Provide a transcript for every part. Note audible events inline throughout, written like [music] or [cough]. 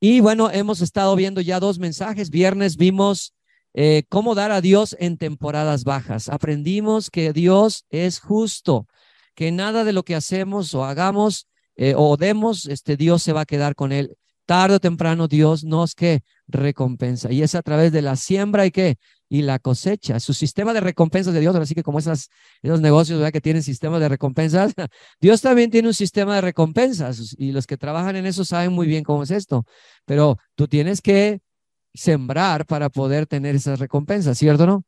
Y bueno, hemos estado viendo ya dos mensajes. Viernes vimos eh, cómo dar a Dios en temporadas bajas. Aprendimos que Dios es justo, que nada de lo que hacemos o hagamos eh, o demos, este Dios se va a quedar con él. Tarde o temprano Dios nos que recompensa y es a través de la siembra y que y la cosecha. Su sistema de recompensas de Dios, así que como esas, esos negocios ¿verdad? que tienen sistema de recompensas, [laughs] Dios también tiene un sistema de recompensas y los que trabajan en eso saben muy bien cómo es esto. Pero tú tienes que sembrar para poder tener esas recompensas, ¿cierto no?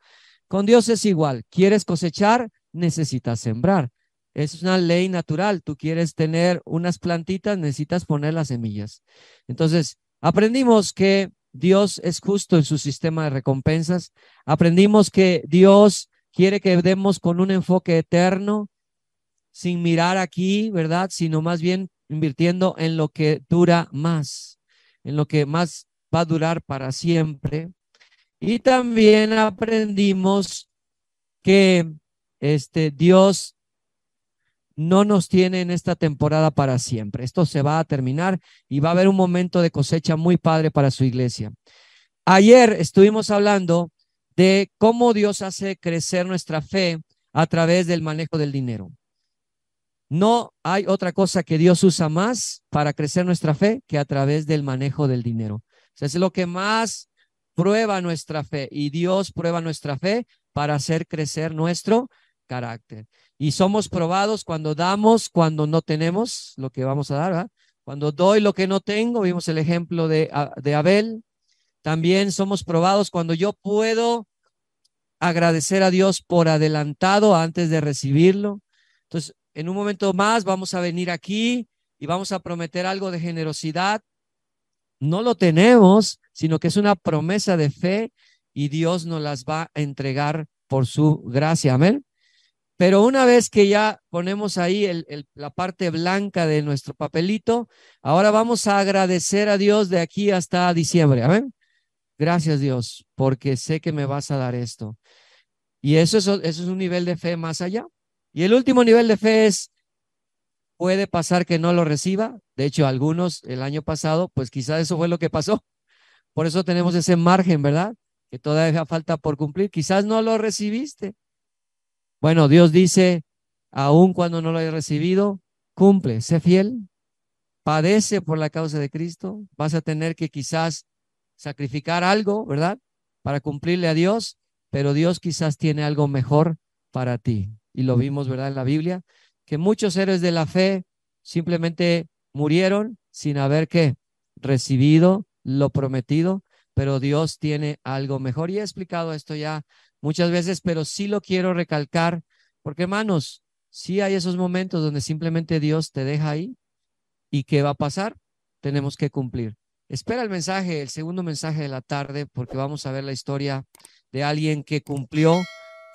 Con Dios es igual. ¿Quieres cosechar? Necesitas sembrar. Es una ley natural. Tú quieres tener unas plantitas, necesitas poner las semillas. Entonces, aprendimos que Dios es justo en su sistema de recompensas. Aprendimos que Dios quiere que demos con un enfoque eterno, sin mirar aquí, ¿verdad? Sino más bien invirtiendo en lo que dura más, en lo que más va a durar para siempre. Y también aprendimos que este Dios no nos tiene en esta temporada para siempre. Esto se va a terminar y va a haber un momento de cosecha muy padre para su iglesia. Ayer estuvimos hablando de cómo Dios hace crecer nuestra fe a través del manejo del dinero. No hay otra cosa que Dios usa más para crecer nuestra fe que a través del manejo del dinero. Es lo que más prueba nuestra fe y Dios prueba nuestra fe para hacer crecer nuestro carácter. Y somos probados cuando damos, cuando no tenemos lo que vamos a dar. Cuando doy lo que no tengo, vimos el ejemplo de, de Abel. También somos probados cuando yo puedo agradecer a Dios por adelantado antes de recibirlo. Entonces, en un momento más vamos a venir aquí y vamos a prometer algo de generosidad. No lo tenemos, sino que es una promesa de fe y Dios nos las va a entregar por su gracia. Amén. Pero una vez que ya ponemos ahí la parte blanca de nuestro papelito, ahora vamos a agradecer a Dios de aquí hasta diciembre. Gracias Dios, porque sé que me vas a dar esto. Y eso es, eso es un nivel de fe más allá. Y el último nivel de fe es, puede pasar que no lo reciba. De hecho, algunos el año pasado, pues quizás eso fue lo que pasó. Por eso tenemos ese margen, ¿verdad? Que todavía falta por cumplir. Quizás no lo recibiste. Bueno, Dios dice, aun cuando no lo hayas recibido, cumple, sé fiel, padece por la causa de Cristo, vas a tener que quizás sacrificar algo, ¿verdad? Para cumplirle a Dios, pero Dios quizás tiene algo mejor para ti. Y lo vimos, ¿verdad? En la Biblia, que muchos héroes de la fe simplemente murieron sin haber que recibido lo prometido, pero Dios tiene algo mejor. Y he explicado esto ya muchas veces, pero sí lo quiero recalcar, porque hermanos, sí hay esos momentos donde simplemente Dios te deja ahí y ¿qué va a pasar? Tenemos que cumplir. Espera el mensaje, el segundo mensaje de la tarde, porque vamos a ver la historia de alguien que cumplió,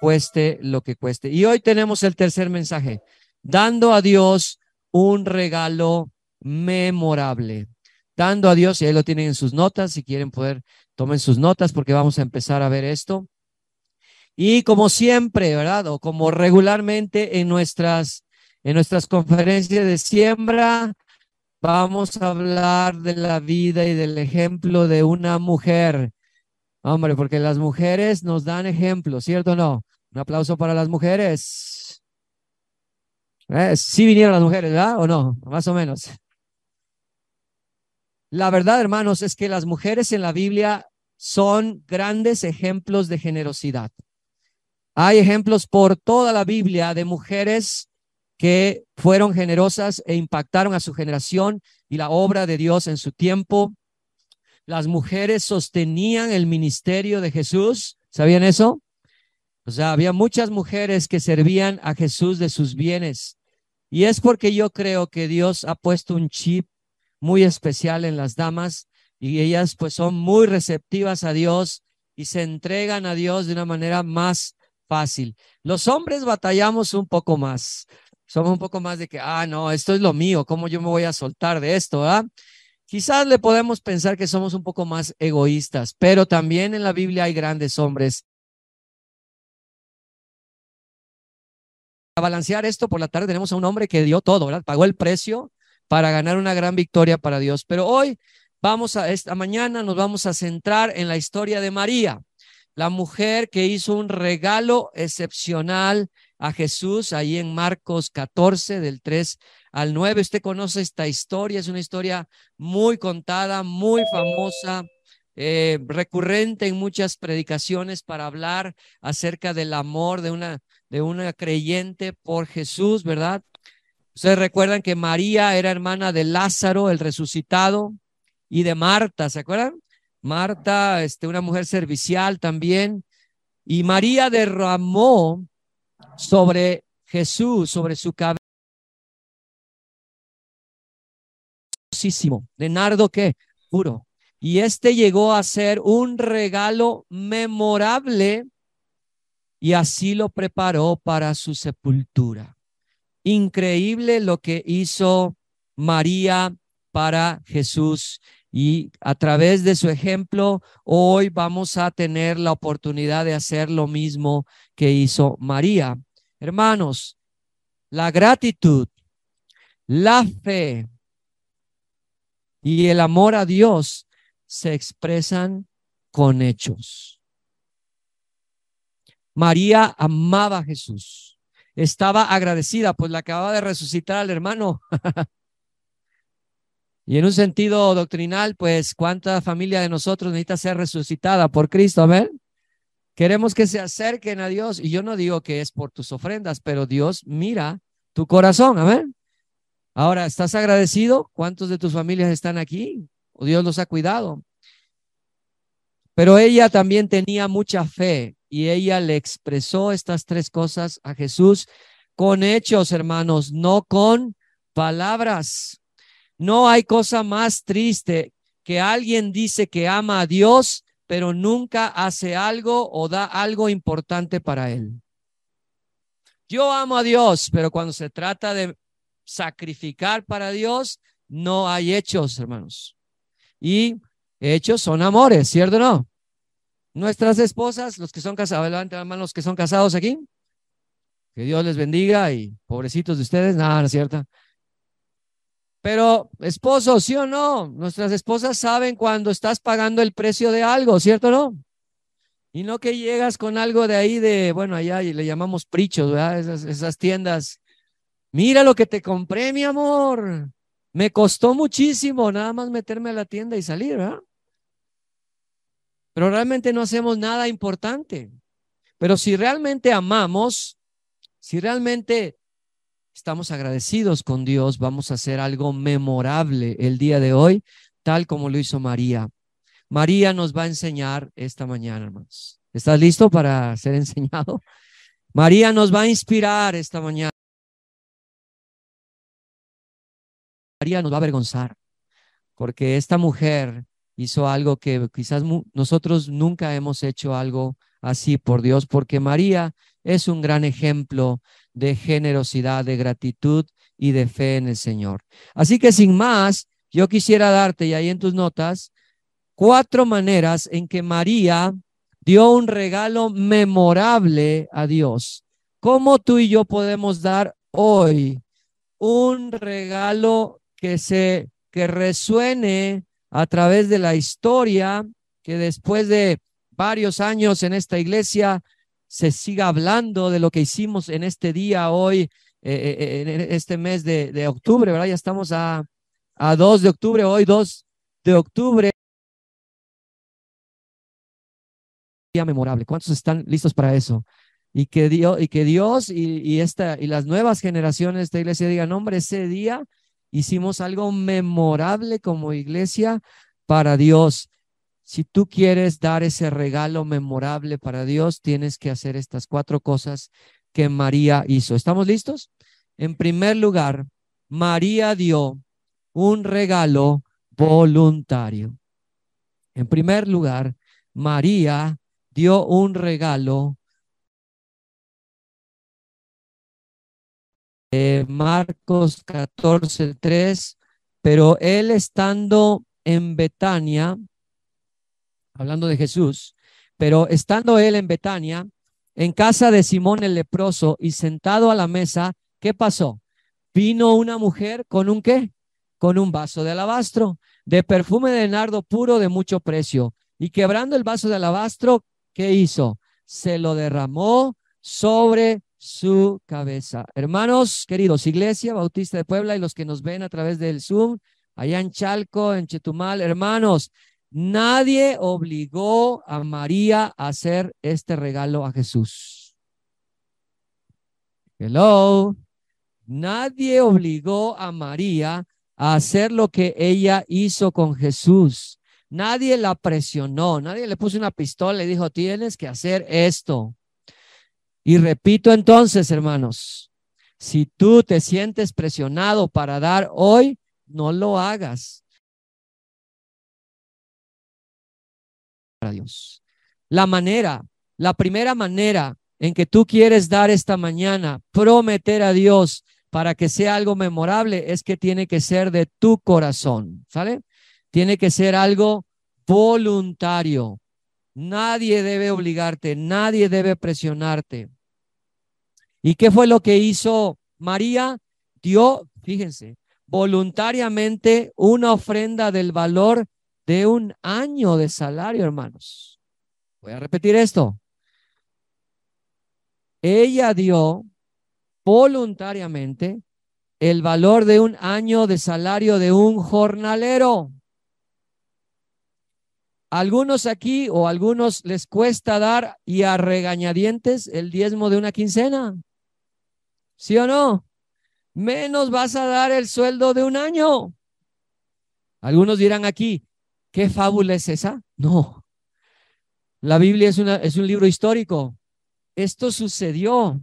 cueste lo que cueste. Y hoy tenemos el tercer mensaje, dando a Dios un regalo memorable. Dando a Dios, y ahí lo tienen en sus notas, si quieren poder, tomen sus notas porque vamos a empezar a ver esto. Y como siempre, ¿verdad? O como regularmente en nuestras, en nuestras conferencias de siembra, vamos a hablar de la vida y del ejemplo de una mujer. Hombre, porque las mujeres nos dan ejemplo, ¿cierto o no? Un aplauso para las mujeres. ¿Eh? Sí vinieron las mujeres, ¿verdad? ¿O no? Más o menos. La verdad, hermanos, es que las mujeres en la Biblia son grandes ejemplos de generosidad. Hay ejemplos por toda la Biblia de mujeres que fueron generosas e impactaron a su generación y la obra de Dios en su tiempo. Las mujeres sostenían el ministerio de Jesús. ¿Sabían eso? O sea, había muchas mujeres que servían a Jesús de sus bienes. Y es porque yo creo que Dios ha puesto un chip muy especial en las damas y ellas pues son muy receptivas a Dios y se entregan a Dios de una manera más fácil. Los hombres batallamos un poco más. Somos un poco más de que, ah, no, esto es lo mío, ¿cómo yo me voy a soltar de esto? Ah? Quizás le podemos pensar que somos un poco más egoístas, pero también en la Biblia hay grandes hombres. A balancear esto por la tarde tenemos a un hombre que dio todo, ¿verdad? Pagó el precio para ganar una gran victoria para Dios. Pero hoy vamos a esta mañana nos vamos a centrar en la historia de María, la mujer que hizo un regalo excepcional a Jesús ahí en Marcos 14 del 3 al 9. Usted conoce esta historia, es una historia muy contada, muy famosa, eh, recurrente en muchas predicaciones para hablar acerca del amor de una, de una creyente por Jesús, ¿verdad? Ustedes recuerdan que María era hermana de Lázaro, el resucitado, y de Marta, ¿se acuerdan? Marta, este, una mujer servicial también. Y María derramó sobre Jesús, sobre su cabeza. De nardo que puro. Y este llegó a ser un regalo memorable y así lo preparó para su sepultura. Increíble lo que hizo María para Jesús. Y a través de su ejemplo, hoy vamos a tener la oportunidad de hacer lo mismo que hizo María. Hermanos, la gratitud, la fe y el amor a Dios se expresan con hechos. María amaba a Jesús. Estaba agradecida, pues la acababa de resucitar al hermano. [laughs] y en un sentido doctrinal, pues cuánta familia de nosotros necesita ser resucitada por Cristo, amén. Queremos que se acerquen a Dios. Y yo no digo que es por tus ofrendas, pero Dios mira tu corazón. Amén. Ahora, ¿estás agradecido? ¿Cuántos de tus familias están aquí? ¿O Dios los ha cuidado? Pero ella también tenía mucha fe y ella le expresó estas tres cosas a Jesús con hechos, hermanos, no con palabras. No hay cosa más triste que alguien dice que ama a Dios, pero nunca hace algo o da algo importante para él. Yo amo a Dios, pero cuando se trata de sacrificar para Dios, no hay hechos, hermanos. Y hechos son amores, ¿cierto o no? Nuestras esposas, los que son casados, levanten la mano los que son casados aquí. Que Dios les bendiga y pobrecitos de ustedes, nada, no es cierto. Pero esposo, sí o no, nuestras esposas saben cuando estás pagando el precio de algo, ¿cierto o no? Y no que llegas con algo de ahí de, bueno, allá le llamamos prichos, ¿verdad? Esas, esas tiendas. Mira lo que te compré, mi amor. Me costó muchísimo nada más meterme a la tienda y salir, ¿verdad? Pero realmente no hacemos nada importante. Pero si realmente amamos, si realmente estamos agradecidos con Dios, vamos a hacer algo memorable el día de hoy, tal como lo hizo María. María nos va a enseñar esta mañana, hermanos. ¿Estás listo para ser enseñado? María nos va a inspirar esta mañana. María nos va a avergonzar, porque esta mujer hizo algo que quizás nosotros nunca hemos hecho algo así por Dios, porque María es un gran ejemplo de generosidad, de gratitud y de fe en el Señor. Así que sin más, yo quisiera darte, y ahí en tus notas, cuatro maneras en que María dio un regalo memorable a Dios. ¿Cómo tú y yo podemos dar hoy un regalo que se que resuene a través de la historia, que después de varios años en esta iglesia se siga hablando de lo que hicimos en este día hoy, eh, eh, eh, en este mes de, octubre, ¿verdad? Ya estamos a, a 2 de octubre, hoy 2 de octubre. Día memorable. ¿Cuántos están listos para eso? Y que Dios, y, que Dios y, esta, y las nuevas generaciones de esta iglesia digan, hombre, ese día hicimos algo memorable como iglesia para Dios. Si tú quieres dar ese regalo memorable para Dios, tienes que hacer estas cuatro cosas que María hizo. ¿Estamos listos? En primer lugar, María dio un regalo voluntario. En primer lugar, María dio un regalo Marcos 14, 3, pero él estando en Betania, hablando de Jesús, pero estando él en Betania, en casa de Simón el leproso y sentado a la mesa, ¿qué pasó? Vino una mujer con un qué? con un vaso de alabastro, de perfume de nardo puro de mucho precio. Y quebrando el vaso de alabastro, ¿qué hizo? Se lo derramó sobre su cabeza. Hermanos queridos, Iglesia Bautista de Puebla y los que nos ven a través del Zoom, allá en Chalco, en Chetumal, hermanos, nadie obligó a María a hacer este regalo a Jesús. Hello. Nadie obligó a María a hacer lo que ella hizo con Jesús. Nadie la presionó, nadie le puso una pistola y dijo, tienes que hacer esto. Y repito entonces, hermanos, si tú te sientes presionado para dar hoy, no lo hagas. Dios. La manera, la primera manera en que tú quieres dar esta mañana, prometer a Dios para que sea algo memorable, es que tiene que ser de tu corazón, ¿sale? Tiene que ser algo voluntario. Nadie debe obligarte, nadie debe presionarte. ¿Y qué fue lo que hizo María? Dio, fíjense, voluntariamente una ofrenda del valor de un año de salario, hermanos. Voy a repetir esto. Ella dio voluntariamente el valor de un año de salario de un jornalero algunos aquí o algunos les cuesta dar y a regañadientes el diezmo de una quincena. ¿Sí o no? Menos vas a dar el sueldo de un año. Algunos dirán aquí, ¿qué fábula es esa? No. La Biblia es, una, es un libro histórico. Esto sucedió,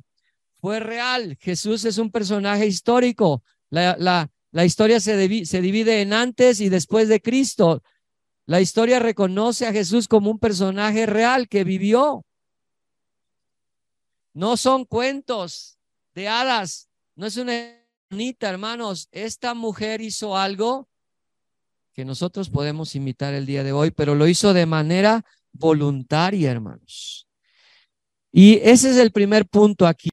fue real. Jesús es un personaje histórico. La, la, la historia se, se divide en antes y después de Cristo. La historia reconoce a Jesús como un personaje real que vivió. No son cuentos de hadas, no es una bonita, hermanos. Esta mujer hizo algo que nosotros podemos imitar el día de hoy, pero lo hizo de manera voluntaria, hermanos. Y ese es el primer punto aquí.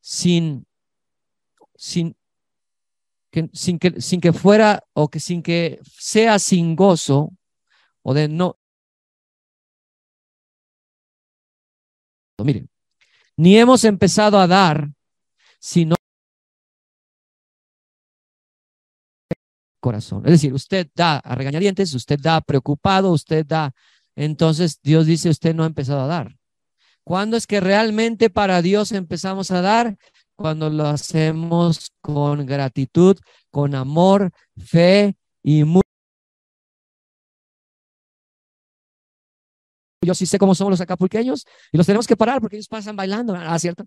Sin, sin, sin, que, sin que fuera o que sin que sea sin gozo o de no. Miren, ni hemos empezado a dar, sino corazón. Es decir, usted da a regañadientes, usted da preocupado, usted da. Entonces Dios dice, usted no ha empezado a dar. ¿Cuándo es que realmente para Dios empezamos a dar? cuando lo hacemos con gratitud, con amor, fe y muy... Yo sí sé cómo somos los acapulqueños y los tenemos que parar porque ellos pasan bailando, ¿ah, cierto?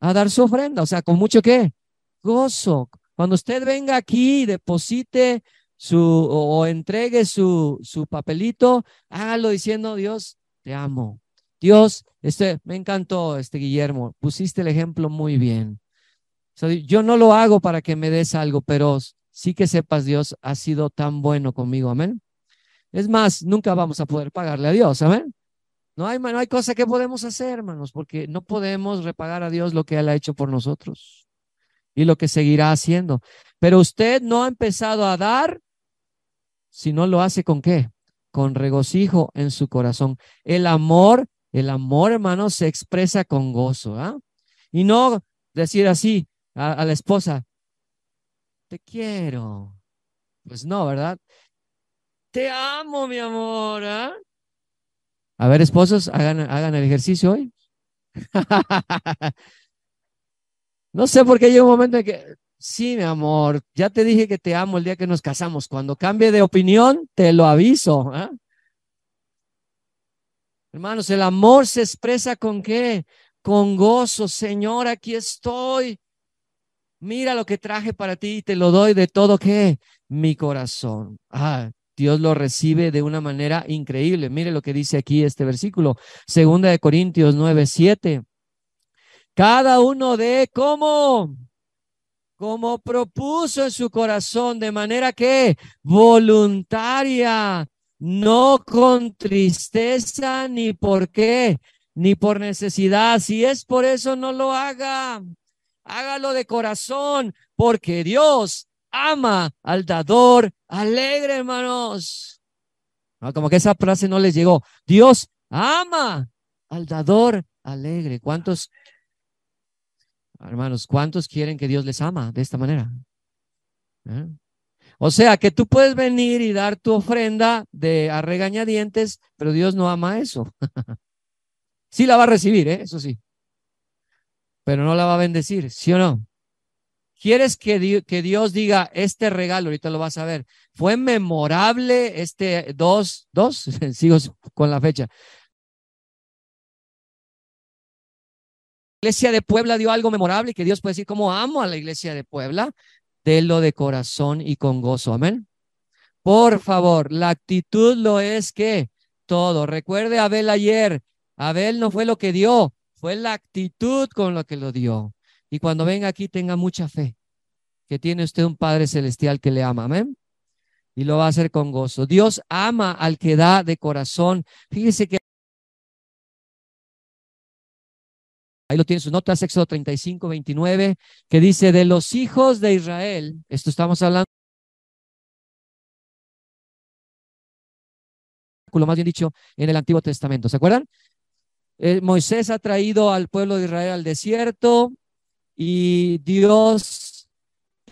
A dar su ofrenda, o sea, con mucho qué? Gozo. Cuando usted venga aquí y deposite su o, entregue su, su papelito, hágalo diciendo, Dios, te amo. Dios, este, me encantó, este Guillermo, pusiste el ejemplo muy bien yo no lo hago para que me des algo, pero sí que sepas, Dios ha sido tan bueno conmigo, amén. Es más, nunca vamos a poder pagarle a Dios, amén. No hay, no hay cosa que podemos hacer, hermanos, porque no podemos repagar a Dios lo que Él ha hecho por nosotros y lo que seguirá haciendo. Pero usted no ha empezado a dar si no lo hace con qué? Con regocijo en su corazón. El amor, el amor, hermanos, se expresa con gozo, ¿ah? Y no decir así, a, la esposa, te quiero. Pues no, ¿verdad? Te amo, mi amor. ¿ah? A ver, esposos, hagan, hagan el ejercicio hoy. [laughs] no sé por qué llega un momento en que, sí, mi amor, ya te dije que te amo el día que nos casamos. Cuando cambie de opinión, te lo aviso. ¿ah? Hermanos, el amor se expresa con qué? Con gozo. Señor, aquí estoy mira lo que traje para ti y te lo doy de todo que mi corazón. Ah, Dios lo recibe de una manera increíble. Mire lo que dice aquí este versículo, segunda de Corintios 9, 7. Cada uno de cómo, como propuso en su corazón, de manera que voluntaria, no con tristeza ni por qué, ni por necesidad. Si es por eso, no lo haga hágalo de corazón, porque Dios ama al dador alegre, hermanos. como que esa frase no les llegó. Dios ama al dador alegre. ¿Cuántos, hermanos, cuántos quieren que Dios les ama de esta manera? ¿Eh? O sea, que tú puedes venir y dar tu ofrenda de a regañadientes, pero Dios no ama eso. [laughs] sí la va a recibir, ¿eh? eso sí. Pero no la va a bendecir, ¿sí o no? ¿Quieres que, que Dios diga este regalo? Ahorita lo vas a ver. Fue memorable este dos, dos, [laughs] sigo con la fecha. Iglesia de Puebla dio algo memorable y que Dios puede decir, como amo a la iglesia de Puebla, lo de corazón y con gozo. Amén. Por favor, la actitud lo es que todo. Recuerde Abel ayer. Abel no fue lo que dio, fue la actitud con lo que lo dio. Y cuando venga aquí, tenga mucha fe, que tiene usted un Padre Celestial que le ama. Amén. Y lo va a hacer con gozo. Dios ama al que da de corazón. Fíjese que Ahí lo tiene sus notas, Éxodo 35, 29, que dice, de los hijos de Israel, esto estamos hablando, más bien dicho, en el Antiguo Testamento. ¿Se acuerdan? Eh, Moisés ha traído al pueblo de Israel al desierto y Dios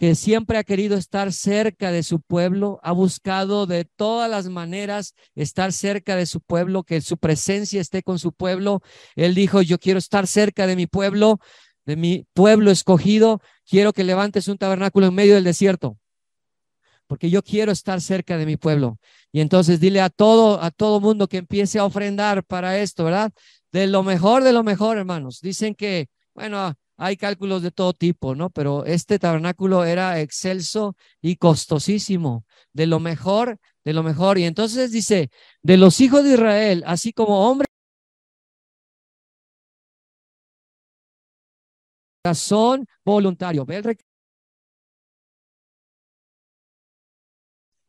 que siempre ha querido estar cerca de su pueblo, ha buscado de todas las maneras estar cerca de su pueblo, que su presencia esté con su pueblo. Él dijo, yo quiero estar cerca de mi pueblo, de mi pueblo escogido, quiero que levantes un tabernáculo en medio del desierto, porque yo quiero estar cerca de mi pueblo. Y entonces dile a todo, a todo mundo que empiece a ofrendar para esto, ¿verdad? De lo mejor, de lo mejor, hermanos. Dicen que, bueno, hay cálculos de todo tipo, ¿no? Pero este tabernáculo era excelso y costosísimo, de lo mejor, de lo mejor. Y entonces dice, de los hijos de Israel, así como hombres, son voluntarios.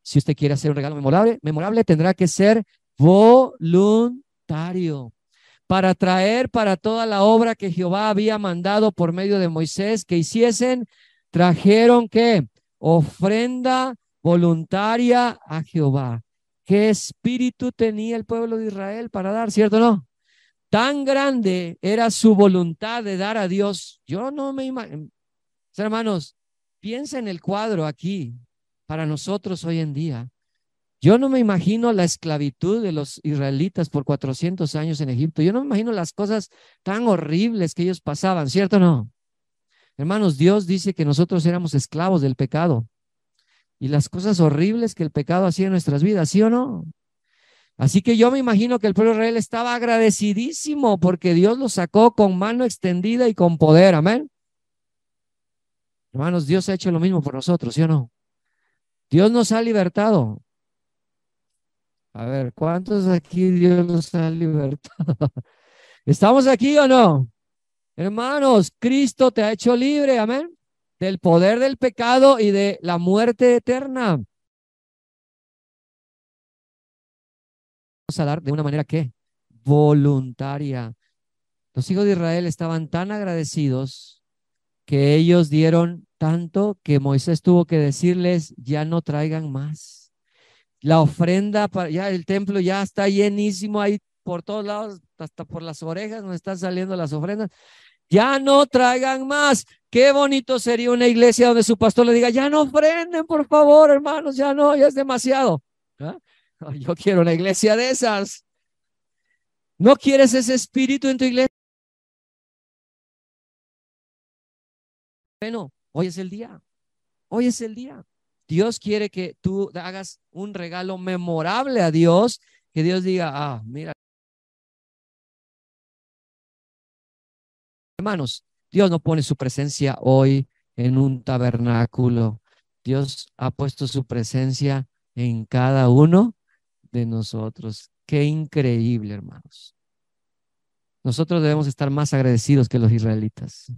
Si usted quiere hacer un regalo memorable, memorable tendrá que ser voluntario para traer para toda la obra que Jehová había mandado por medio de Moisés que hiciesen, trajeron que ofrenda voluntaria a Jehová. ¿Qué espíritu tenía el pueblo de Israel para dar, cierto no? Tan grande era su voluntad de dar a Dios. Yo no me imagino. Hermanos, piensa en el cuadro aquí para nosotros hoy en día. Yo no me imagino la esclavitud de los israelitas por 400 años en Egipto. Yo no me imagino las cosas tan horribles que ellos pasaban, ¿cierto o no? Hermanos, Dios dice que nosotros éramos esclavos del pecado y las cosas horribles que el pecado hacía en nuestras vidas, ¿sí o no? Así que yo me imagino que el pueblo de Israel estaba agradecidísimo porque Dios lo sacó con mano extendida y con poder, amén. Hermanos, Dios ha hecho lo mismo por nosotros, ¿sí o no? Dios nos ha libertado. A ver, ¿cuántos aquí Dios nos ha libertado? [laughs] ¿Estamos aquí o no? Hermanos, Cristo te ha hecho libre, amén, del poder del pecado y de la muerte eterna. Vamos a dar de una manera que voluntaria. Los hijos de Israel estaban tan agradecidos que ellos dieron tanto que Moisés tuvo que decirles, ya no traigan más la ofrenda, para, ya el templo ya está llenísimo ahí por todos lados, hasta por las orejas nos están saliendo las ofrendas. Ya no traigan más. Qué bonito sería una iglesia donde su pastor le diga, ya no ofrenden, por favor, hermanos, ya no, ya es demasiado. ¿Ah? Yo quiero una iglesia de esas. ¿No quieres ese espíritu en tu iglesia? Bueno, hoy es el día. Hoy es el día. Dios quiere que tú hagas un regalo memorable a Dios, que Dios diga, ah, mira. Hermanos, Dios no pone su presencia hoy en un tabernáculo. Dios ha puesto su presencia en cada uno de nosotros. Qué increíble, hermanos. Nosotros debemos estar más agradecidos que los israelitas.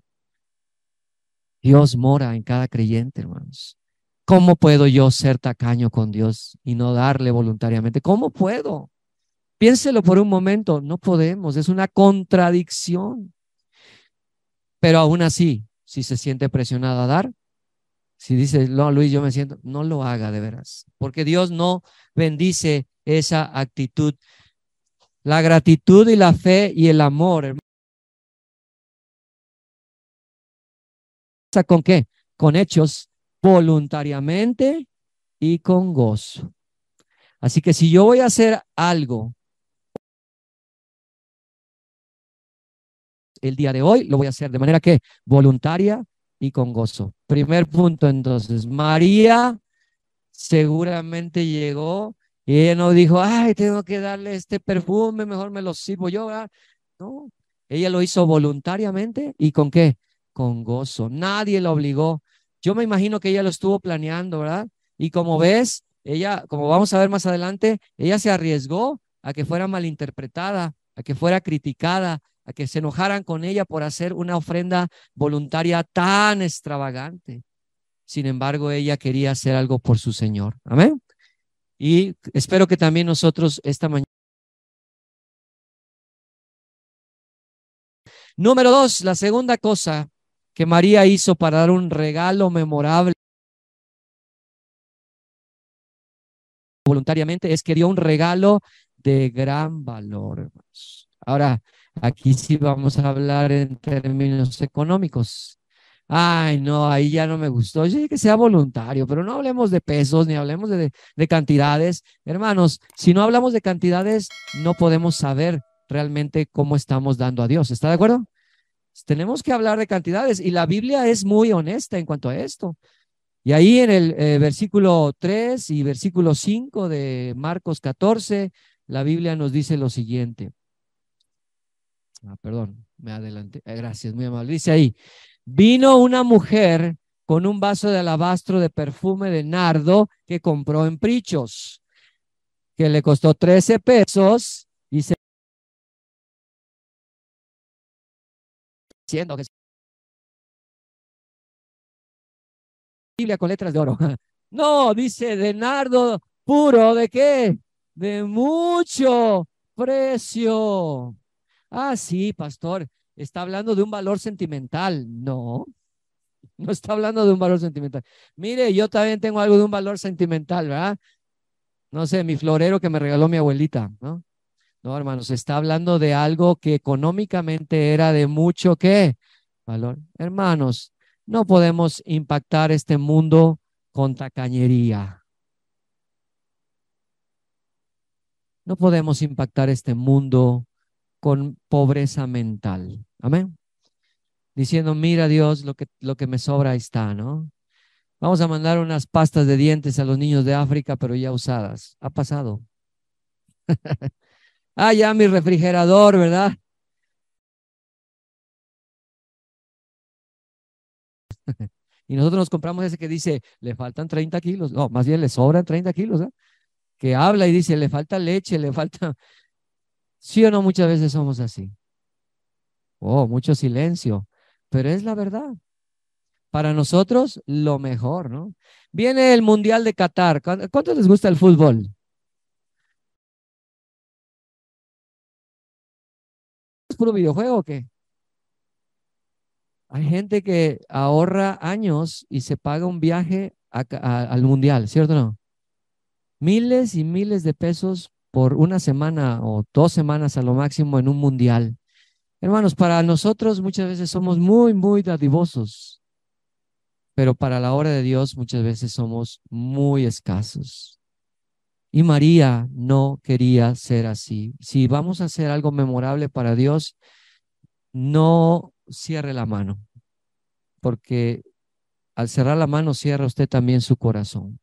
Dios mora en cada creyente, hermanos. ¿Cómo puedo yo ser tacaño con Dios y no darle voluntariamente? ¿Cómo puedo? Piénselo por un momento, no podemos, es una contradicción. Pero aún así, si se siente presionado a dar. Si dice, no, Luis, yo me siento, no lo haga de veras, porque Dios no bendice esa actitud. La gratitud y la fe y el amor. ¿Con qué? Con hechos voluntariamente y con gozo. Así que si yo voy a hacer algo el día de hoy, lo voy a hacer de manera que voluntaria y con gozo. Primer punto entonces, María seguramente llegó y ella no dijo, ay, tengo que darle este perfume, mejor me lo sirvo yo. No, ella lo hizo voluntariamente y con qué? Con gozo. Nadie la obligó. Yo me imagino que ella lo estuvo planeando, ¿verdad? Y como ves, ella, como vamos a ver más adelante, ella se arriesgó a que fuera malinterpretada, a que fuera criticada, a que se enojaran con ella por hacer una ofrenda voluntaria tan extravagante. Sin embargo, ella quería hacer algo por su Señor. Amén. Y espero que también nosotros esta mañana. Número dos, la segunda cosa que María hizo para dar un regalo memorable voluntariamente es que dio un regalo de gran valor. Ahora, aquí sí vamos a hablar en términos económicos. Ay, no, ahí ya no me gustó. Yo que sea voluntario, pero no hablemos de pesos ni hablemos de, de cantidades. Hermanos, si no hablamos de cantidades, no podemos saber realmente cómo estamos dando a Dios. ¿Está de acuerdo? Tenemos que hablar de cantidades y la Biblia es muy honesta en cuanto a esto. Y ahí en el eh, versículo 3 y versículo 5 de Marcos 14, la Biblia nos dice lo siguiente. Ah, perdón, me adelanté. Eh, gracias, muy amable. Dice ahí, vino una mujer con un vaso de alabastro de perfume de nardo que compró en Prichos, que le costó 13 pesos. Dice, diciendo que Biblia con letras de oro. [laughs] No, dice de nardo puro, ¿de qué? De mucho precio. Ah, sí, pastor, está hablando de un valor sentimental. No, [laughs] no está hablando de un valor sentimental. Mire, yo también tengo algo de un valor sentimental, ¿verdad? No sé, mi florero que me regaló mi abuelita, ¿no? No, hermanos, está hablando de algo que económicamente era de mucho, ¿qué? Valor. Hermanos, no podemos impactar este mundo con tacañería. No podemos impactar este mundo con pobreza mental. Amén. Diciendo, mira Dios, lo que, lo que me sobra está, ¿no? Vamos a mandar unas pastas de dientes a los niños de África, pero ya usadas. Ha pasado. [laughs] ah, ya mi refrigerador, ¿verdad? [laughs] y nosotros nos compramos ese que dice, le faltan 30 kilos. No, más bien le sobran 30 kilos. ¿eh? Que habla y dice, le falta leche, le falta... [laughs] Sí o no, muchas veces somos así. Oh, mucho silencio. Pero es la verdad. Para nosotros, lo mejor, ¿no? Viene el Mundial de Qatar. ¿Cuánto les gusta el fútbol? Puro videojuego o qué? Hay gente que ahorra años y se paga un viaje al mundial, ¿cierto o no? Miles y miles de pesos por una semana o dos semanas a lo máximo en un mundial. Hermanos, para nosotros muchas veces somos muy, muy dadivosos, pero para la obra de Dios muchas veces somos muy escasos. Y María no quería ser así. Si vamos a hacer algo memorable para Dios, no cierre la mano, porque al cerrar la mano cierra usted también su corazón.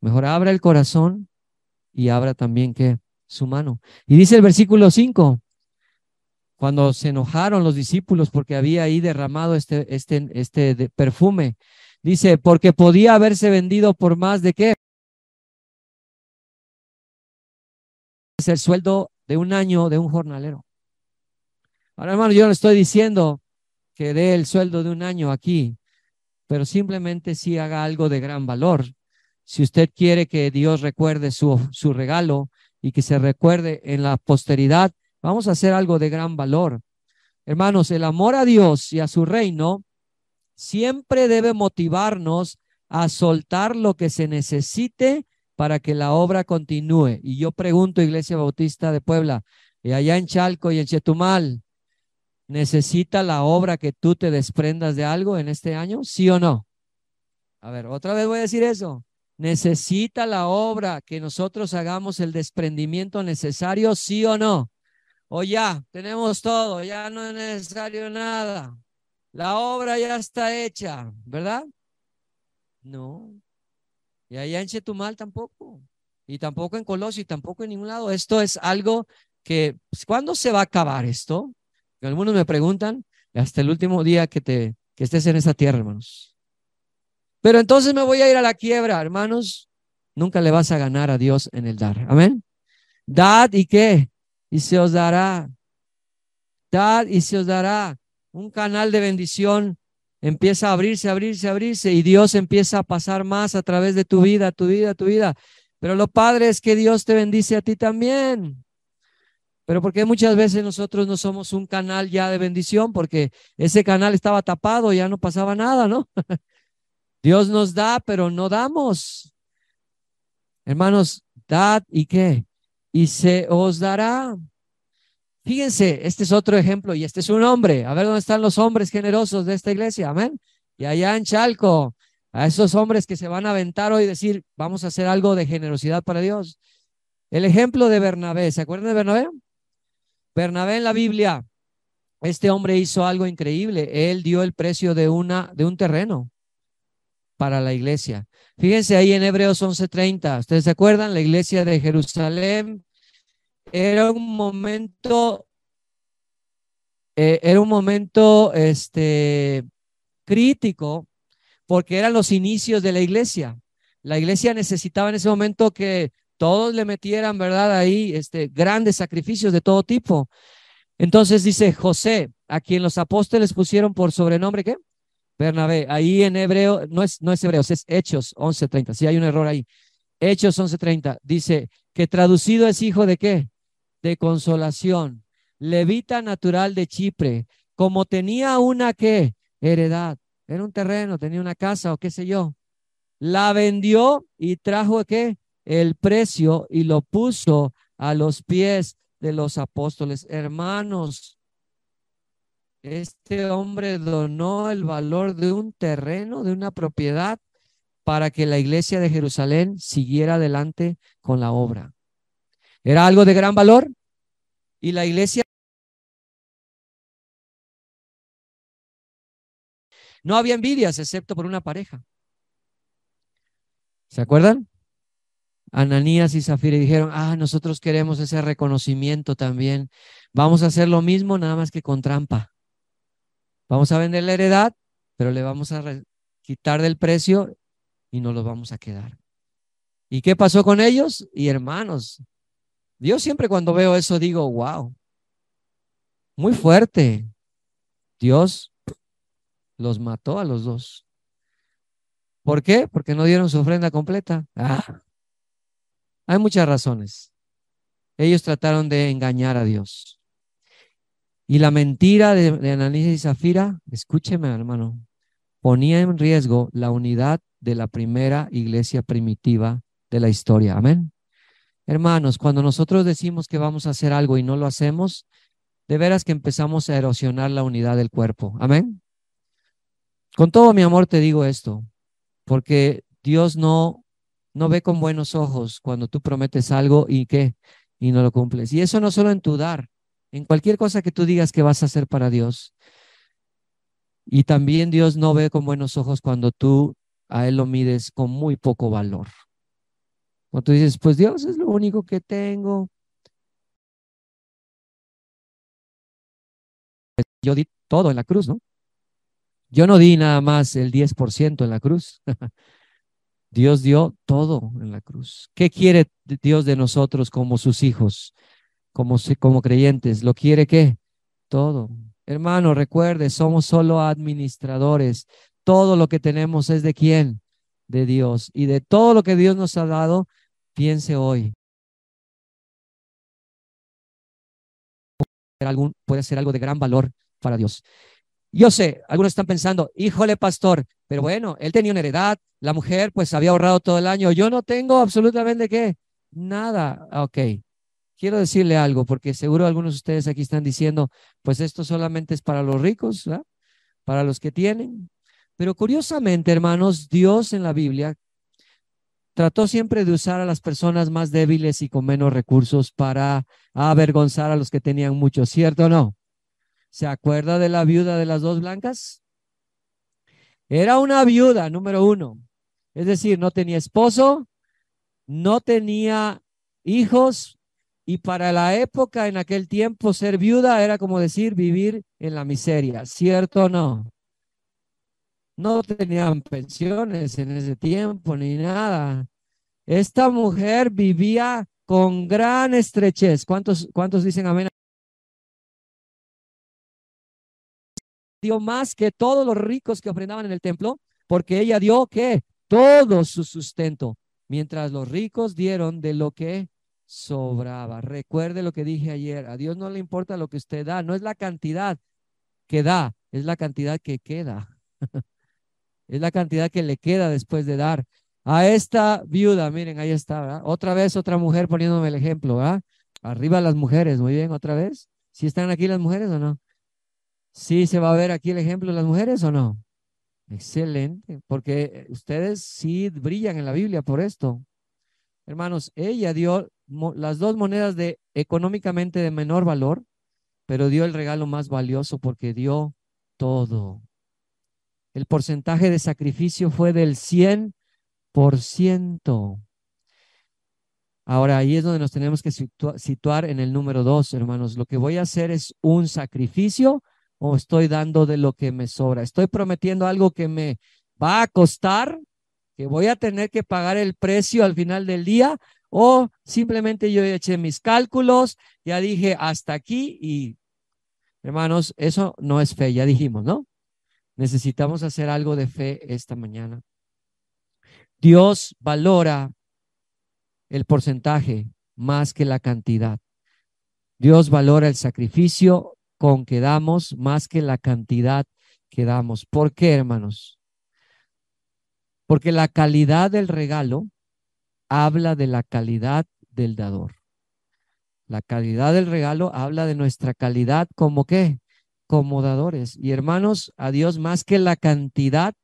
Mejor abra el corazón y abra también que su mano. Y dice el versículo 5, cuando se enojaron los discípulos porque había ahí derramado este, este, este perfume, dice, porque podía haberse vendido por más de qué? El sueldo de un año de un jornalero. Ahora, hermano, yo no estoy diciendo que dé el sueldo de un año aquí, pero simplemente si haga algo de gran valor. Si usted quiere que Dios recuerde su, su regalo y que se recuerde en la posteridad, vamos a hacer algo de gran valor. Hermanos, el amor a Dios y a su reino siempre debe motivarnos a soltar lo que se necesite para que la obra continúe. Y yo pregunto, Iglesia Bautista de Puebla, y allá en Chalco y en Chetumal, ¿necesita la obra que tú te desprendas de algo en este año? ¿Sí o no? A ver, otra vez voy a decir eso. ¿Necesita la obra que nosotros hagamos el desprendimiento necesario? ¿Sí o no? O ya, tenemos todo, ya no es necesario nada. La obra ya está hecha, ¿verdad? No. Y allá en Chetumal tampoco. Y tampoco en Colosio y tampoco en ningún lado. Esto es algo que, pues, ¿cuándo se va a acabar esto? Algunos me preguntan, hasta el último día que, te, que estés en esta tierra, hermanos. Pero entonces me voy a ir a la quiebra, hermanos. Nunca le vas a ganar a Dios en el dar. Amén. Dad y qué? y se os dará. Dad y se os dará. Un canal de bendición empieza a abrirse, abrirse, abrirse y Dios empieza a pasar más a través de tu vida, tu vida, tu vida. Pero lo padre es que Dios te bendice a ti también. Pero porque muchas veces nosotros no somos un canal ya de bendición porque ese canal estaba tapado, ya no pasaba nada, ¿no? [laughs] Dios nos da, pero no damos. Hermanos, dad y qué? y se os dará. Fíjense, este es otro ejemplo y este es un hombre. A ver dónde están los hombres generosos de esta iglesia. Amén. Y allá en Chalco, a esos hombres que se van a aventar hoy y decir, vamos a hacer algo de generosidad para Dios. El ejemplo de Bernabé, ¿se acuerdan de Bernabé? Bernabé en la Biblia, este hombre hizo algo increíble. Él dio el precio de una de un terreno para la iglesia. Fíjense ahí en Hebreos 11:30, ¿ustedes se acuerdan? La iglesia de Jerusalén era un momento, eh, era un momento este, crítico porque eran los inicios de la iglesia. La iglesia necesitaba en ese momento que todos le metieran, ¿verdad? Ahí este, grandes sacrificios de todo tipo. Entonces dice José, a quien los apóstoles pusieron por sobrenombre, ¿qué? Bernabé, ahí en hebreo, no es, no es hebreos, es Hechos 11.30, si hay un error ahí. Hechos 11.30 dice que traducido es hijo de qué? De consolación. Levita natural de Chipre, como tenía una qué? Heredad. Era un terreno, tenía una casa o qué sé yo. La vendió y trajo qué? El precio y lo puso a los pies de los apóstoles. Hermanos, este hombre donó el valor de un terreno, de una propiedad, para que la iglesia de Jerusalén siguiera adelante con la obra. Era algo de gran valor y la iglesia... No había envidias excepto por una pareja. ¿Se acuerdan? Ananías y Zafira dijeron, ah, nosotros queremos ese reconocimiento también. Vamos a hacer lo mismo, nada más que con trampa. Vamos a vender la heredad, pero le vamos a quitar del precio y no los vamos a quedar. ¿Y qué pasó con ellos? Y hermanos, yo siempre cuando veo eso digo, wow, muy fuerte. Dios los mató a los dos. ¿Por qué? Porque no dieron su ofrenda completa. Ah, hay muchas razones. Ellos trataron de engañar a Dios. Y la mentira de, de y Zafira, escúcheme hermano, ponía en riesgo la unidad de la primera iglesia primitiva de la historia. Amén. Hermanos, cuando nosotros decimos que vamos a hacer algo y no lo hacemos, de veras que empezamos a erosionar la unidad del cuerpo. Amén. Con todo mi amor te digo esto, porque Dios no, no ve con buenos ojos cuando tú prometes algo y qué, y no lo cumples. Y eso no solo en tu dar, en cualquier cosa que tú digas que vas a hacer para Dios. Y también Dios no ve con buenos ojos cuando tú a Él lo mides con muy poco valor. Cuando tú dices, pues Dios es lo único que tengo. Yo di todo en la cruz, ¿no? Yo no di nada más el 10% en la cruz. [laughs] Dios dio todo en la cruz. ¿Qué quiere Dios de nosotros como sus hijos? como, como creyentes. ¿Lo quiere qué? Todo. Hermano, recuerde, somos solo administradores. Todo lo que tenemos es de quién? De Dios. Y de todo lo que Dios nos ha dado, piense hoy. Puede ser algo de gran valor para Dios. Yo sé, algunos están pensando, híjole, pastor, pero bueno, él tenía una heredad, la mujer pues había ahorrado todo el año, yo no tengo absolutamente qué, nada. Ok, quiero decirle algo, porque seguro algunos de ustedes aquí están diciendo, pues esto solamente es para los ricos, para los que tienen. Pero curiosamente, hermanos, Dios en la Biblia trató siempre de usar a las personas más débiles y con menos recursos para avergonzar a los que tenían mucho, ¿cierto o no? ¿Se acuerda de la viuda de las dos blancas? Era una viuda, número uno. Es decir, no tenía esposo, no tenía hijos y para la época, en aquel tiempo, ser viuda era como decir vivir en la miseria, ¿cierto o no? No tenían pensiones en ese tiempo ni nada. Esta mujer vivía con gran estrechez. ¿Cuántos, cuántos dicen amén? Dio más que todos los ricos que ofrendaban en el templo, porque ella dio que todo su sustento, mientras los ricos dieron de lo que sobraba. Recuerde lo que dije ayer, a Dios no le importa lo que usted da, no es la cantidad que da, es la cantidad que queda. [laughs] es la cantidad que le queda después de dar. A esta viuda, miren, ahí está, Otra vez otra mujer poniéndome el ejemplo, ¿verdad? Arriba las mujeres, muy bien, otra vez. ¿Sí están aquí las mujeres o no? ¿Sí se va a ver aquí el ejemplo de las mujeres o no? Excelente, porque ustedes sí brillan en la Biblia por esto. Hermanos, ella dio las dos monedas de económicamente de menor valor, pero dio el regalo más valioso porque dio todo. El porcentaje de sacrificio fue del 100%. Ahora, ahí es donde nos tenemos que situar en el número dos, hermanos. Lo que voy a hacer es un sacrificio o estoy dando de lo que me sobra. Estoy prometiendo algo que me va a costar, que voy a tener que pagar el precio al final del día, o simplemente yo eché mis cálculos, ya dije hasta aquí y, hermanos, eso no es fe, ya dijimos, ¿no? Necesitamos hacer algo de fe esta mañana. Dios valora el porcentaje más que la cantidad. Dios valora el sacrificio con que damos más que la cantidad que damos. ¿Por qué, hermanos? Porque la calidad del regalo habla de la calidad del dador. La calidad del regalo habla de nuestra calidad como qué? Como dadores. Y hermanos, a Dios más que la cantidad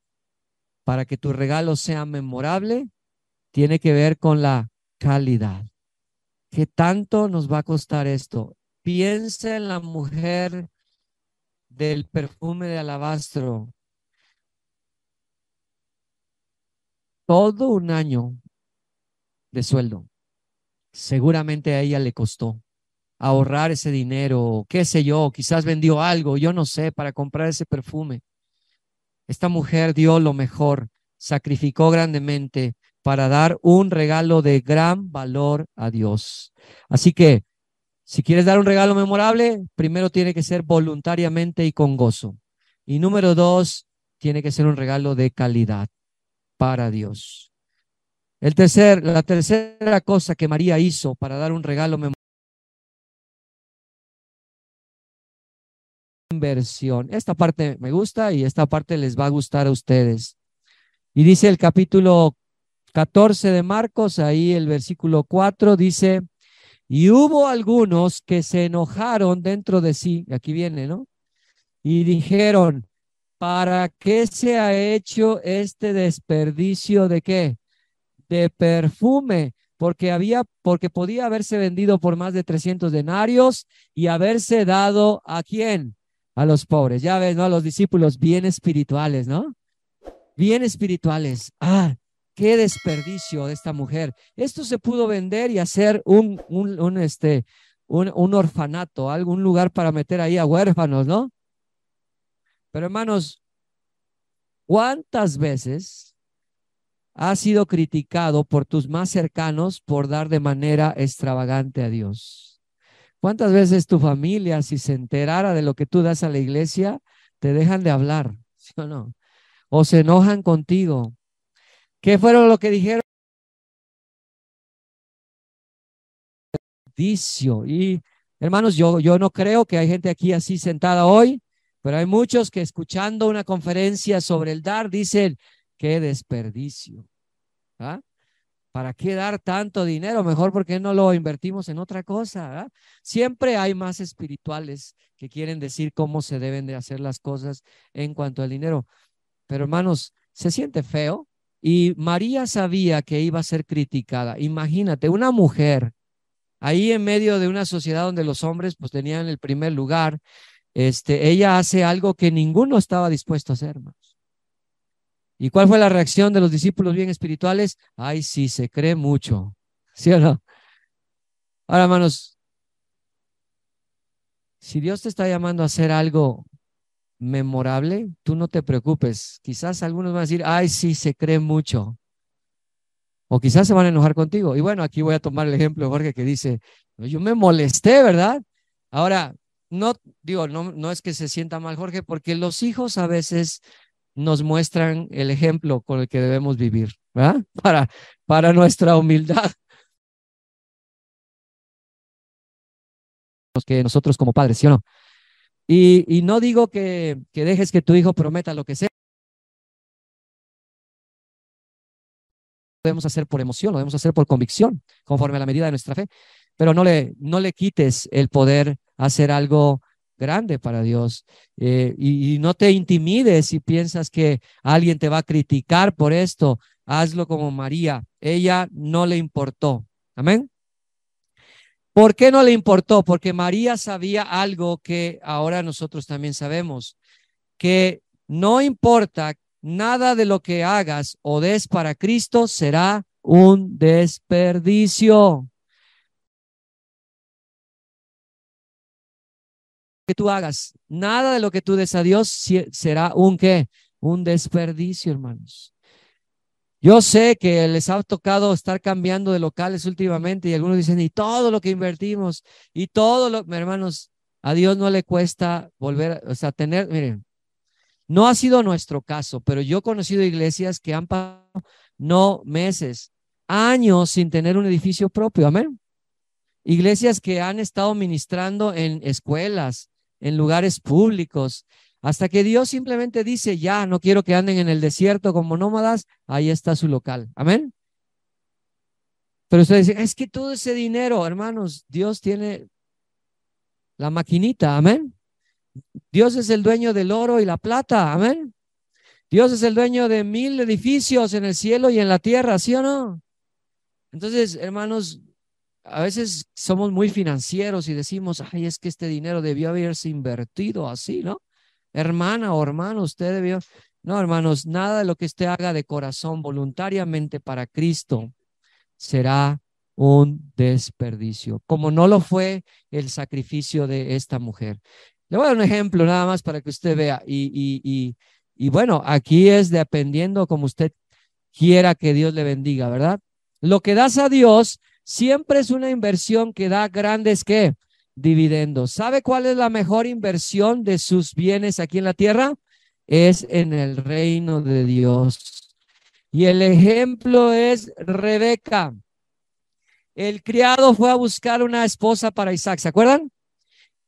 para que tu regalo sea memorable, tiene que ver con la calidad. ¿Qué tanto nos va a costar esto? Piensa en la mujer del perfume de alabastro. Todo un año de sueldo. Seguramente a ella le costó ahorrar ese dinero, qué sé yo, quizás vendió algo, yo no sé, para comprar ese perfume. Esta mujer dio lo mejor, sacrificó grandemente para dar un regalo de gran valor a Dios. Así que, si quieres dar un regalo memorable, primero tiene que ser voluntariamente y con gozo. Y número dos, tiene que ser un regalo de calidad para Dios. El tercer, la tercera cosa que María hizo para dar un regalo inversión. Esta parte me gusta y esta parte les va a gustar a ustedes. Y dice el capítulo 14 de Marcos, ahí el versículo 4 dice, y hubo algunos que se enojaron dentro de sí, aquí viene, ¿no? Y dijeron, ¿para qué se ha hecho este desperdicio de qué? de perfume, porque había, porque podía haberse vendido por más de 300 denarios y haberse dado a quién? A los pobres. Ya ves, ¿no? A los discípulos bien espirituales, ¿no? Bien espirituales. Ah, qué desperdicio de esta mujer. Esto se pudo vender y hacer un, un, este, un, un orfanato, algún lugar para meter ahí a huérfanos, ¿no? Pero hermanos, ¿cuántas veces has sido criticado por tus más cercanos por dar de manera extravagante a Dios. ¿Cuántas veces tu familia, si se enterara de lo que tú das a la iglesia, te dejan de hablar? [laughs] ¿Sí o no? O se enojan contigo. ¿Qué fueron lo que dijeron? Y hermanos, yo, yo no creo que hay gente aquí así sentada hoy, Pero hay muchos que escuchando una conferencia sobre el dar dicen, qué desperdicio. ¿Ah? ¿Para qué dar tanto dinero? Mejor porque no lo invertimos en otra cosa. ¿ah? Siempre hay más espirituales que quieren decir cómo se deben de hacer las cosas en cuanto al dinero. Pero hermanos, se siente feo y María sabía que iba a ser criticada. Imagínate, una mujer ahí en medio de una sociedad donde los hombres pues tenían el primer lugar, este, ella hace algo que ninguno estaba dispuesto a hacer, hermanos. ¿Y cuál fue la reacción de los discípulos bien espirituales? Ay, sí, se cree mucho. ¿Sí? Ahora, hermanos, si Dios te está llamando a hacer algo memorable, tú no te preocupes. Quizás algunos van a decir, ay, sí, se cree mucho. O quizás se van a enojar contigo. Y bueno, aquí voy a tomar el ejemplo de Jorge que dice, yo me molesté, ¿verdad? Ahora, no digo, no, no es que se sienta mal Jorge, porque los hijos a veces nos muestran el ejemplo con el que debemos vivir, ¿verdad? [laughs] Para, para nuestra humildad. Que nosotros como padres, ¿sí o no? Y, y no digo que, que dejes que tu hijo prometa lo que sea. Debemos hacer por emoción, lo debemos hacer por convicción, conforme a la medida de nuestra fe, pero no le, no le quites el poder hacer algo grande para Dios. Eh, y, y, no te intimides si piensas que alguien te va a criticar por esto. Hazlo como María. Ella no le importó. Amén. ¿Por qué no le importó? Porque María sabía algo que ahora nosotros también sabemos, que no importa nada de lo que hagas o des para Cristo será un desperdicio. Que tú hagas, nada de lo que tú des a Dios será un qué, un desperdicio, hermanos. Yo sé que les ha tocado estar cambiando de locales últimamente y algunos dicen, y todo lo que invertimos, y todo lo, hermanos, a Dios no le cuesta volver, o sea, tener, miren, no ha sido nuestro caso, pero yo he conocido iglesias que han pasado no meses, años sin tener un edificio propio, amén. Iglesias que han estado ministrando en escuelas, en lugares públicos, hasta que Dios simplemente dice, ya, no quiero que anden en el desierto como nómadas, ahí está su local. Amén. Pero ustedes dicen, es que todo ese dinero, hermanos, Dios tiene la maquinita, amén. Dios es el dueño del oro y la plata, amén. Dios es el dueño de mil edificios en el cielo y en la tierra, ¿sí o no? Entonces, hermanos, a veces somos muy financieros y decimos, ay, es que este dinero debió haberse invertido así, ¿no? hermana o hermano, usted debió. No, hermanos, nada de lo que usted haga de corazón voluntariamente para Cristo será un desperdicio, como no lo fue el sacrificio de esta mujer. Le voy a dar un ejemplo nada más para que usted vea. Y, y, y, y bueno, aquí es dependiendo como usted quiera que Dios le bendiga, ¿verdad? Lo que das a Dios siempre es una inversión que da grandes, ¿qué? dividendos. ¿Sabe cuál es la mejor inversión de sus bienes aquí en la tierra? Es en el reino de Dios. Y el ejemplo es Rebeca. El criado fue a buscar una esposa para Isaac, ¿se acuerdan?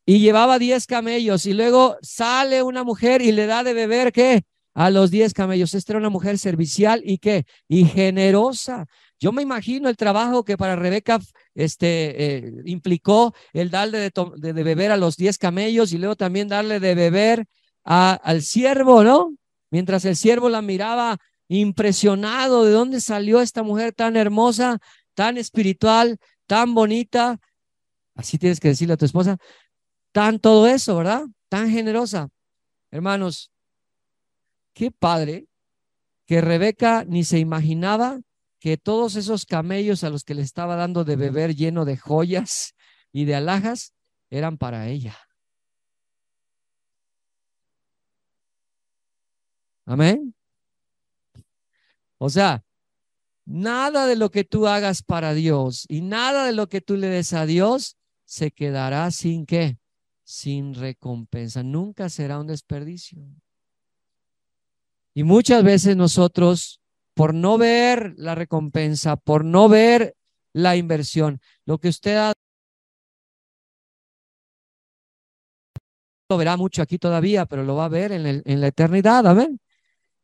Y llevaba 10 camellos y luego sale una mujer y le da de beber, ¿qué? A los 10 camellos. Esta era una mujer servicial y qué? Y generosa. Yo me imagino el trabajo que para Rebeca este, eh, implicó el darle de, beber a los diez camellos y luego también darle de beber al siervo, ¿no? Mientras el siervo la miraba impresionado de dónde salió esta mujer tan hermosa, tan espiritual, tan bonita. Así tienes que decirle a tu esposa, tan todo eso, ¿verdad? Tan generosa. Hermanos, qué padre que Rebeca ni se imaginaba que todos esos camellos a los que le estaba dando de beber lleno de joyas y de alhajas eran para ella. Amén. O sea, nada de lo que tú hagas para Dios y nada de lo que tú le des a Dios se quedará sin qué? Sin recompensa. Nunca será un desperdicio. Y muchas veces nosotros por no ver la recompensa, por no ver la inversión. Lo que usted ha lo verá mucho aquí todavía, pero lo va a ver en, en la eternidad. Amén.